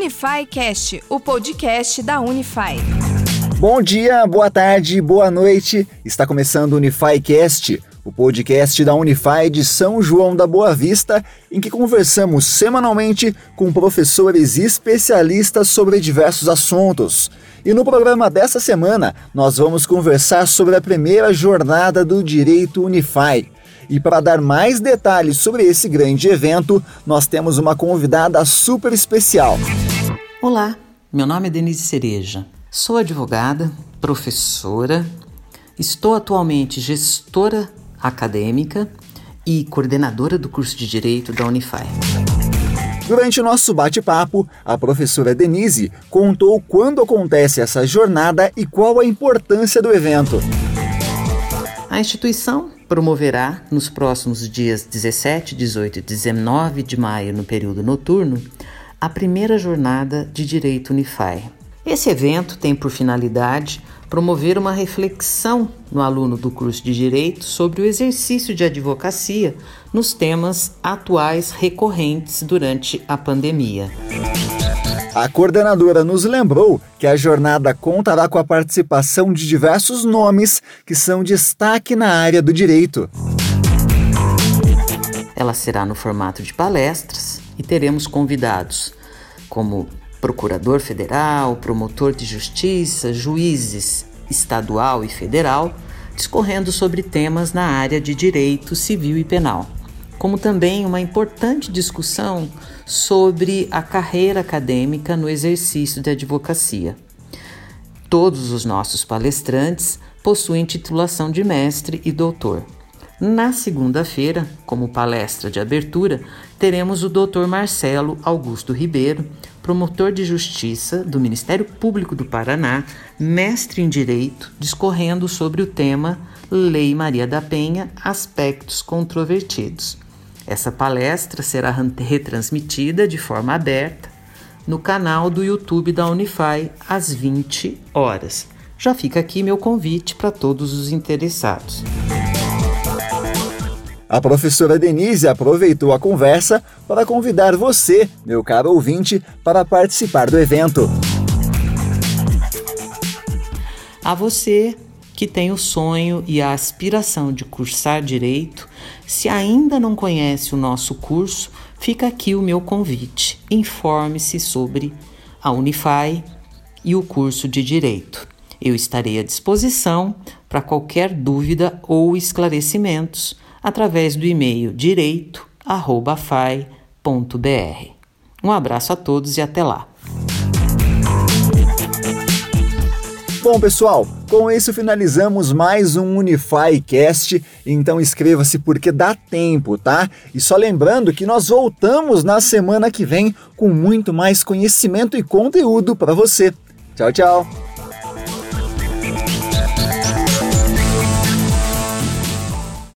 Unify Cast, o podcast da Unify. Bom dia, boa tarde, boa noite. Está começando o Unify Cast, o podcast da Unify de São João da Boa Vista, em que conversamos semanalmente com professores e especialistas sobre diversos assuntos. E no programa dessa semana, nós vamos conversar sobre a primeira jornada do Direito Unify. E para dar mais detalhes sobre esse grande evento, nós temos uma convidada super especial. Olá, meu nome é Denise Cereja. Sou advogada, professora, estou atualmente gestora acadêmica e coordenadora do curso de Direito da Unify. Durante o nosso bate-papo, a professora Denise contou quando acontece essa jornada e qual a importância do evento. A instituição promoverá nos próximos dias 17, 18 e 19 de maio, no período noturno, a primeira jornada de Direito Unify. Esse evento tem por finalidade promover uma reflexão no aluno do curso de Direito sobre o exercício de advocacia nos temas atuais recorrentes durante a pandemia. A coordenadora nos lembrou que a jornada contará com a participação de diversos nomes que são destaque na área do direito. Ela será no formato de palestras e teremos convidados como procurador federal, promotor de justiça, juízes estadual e federal, discorrendo sobre temas na área de direito civil e penal como também uma importante discussão sobre a carreira acadêmica no exercício da advocacia. Todos os nossos palestrantes possuem titulação de mestre e doutor. Na segunda-feira, como palestra de abertura, teremos o Dr. Marcelo Augusto Ribeiro, promotor de justiça do Ministério Público do Paraná, mestre em direito, discorrendo sobre o tema Lei Maria da Penha Aspectos Controvertidos. Essa palestra será retransmitida de forma aberta no canal do YouTube da Unify às 20 horas. Já fica aqui meu convite para todos os interessados. A professora Denise aproveitou a conversa para convidar você, meu caro ouvinte, para participar do evento. A você que tem o sonho e a aspiração de cursar direito, se ainda não conhece o nosso curso, fica aqui o meu convite. Informe-se sobre a Unify e o curso de direito. Eu estarei à disposição para qualquer dúvida ou esclarecimentos através do e-mail direito@fai.br. Um abraço a todos e até lá. Bom, pessoal, com isso finalizamos mais um Unify Cast. Então inscreva-se porque dá tempo, tá? E só lembrando que nós voltamos na semana que vem com muito mais conhecimento e conteúdo para você. Tchau, tchau.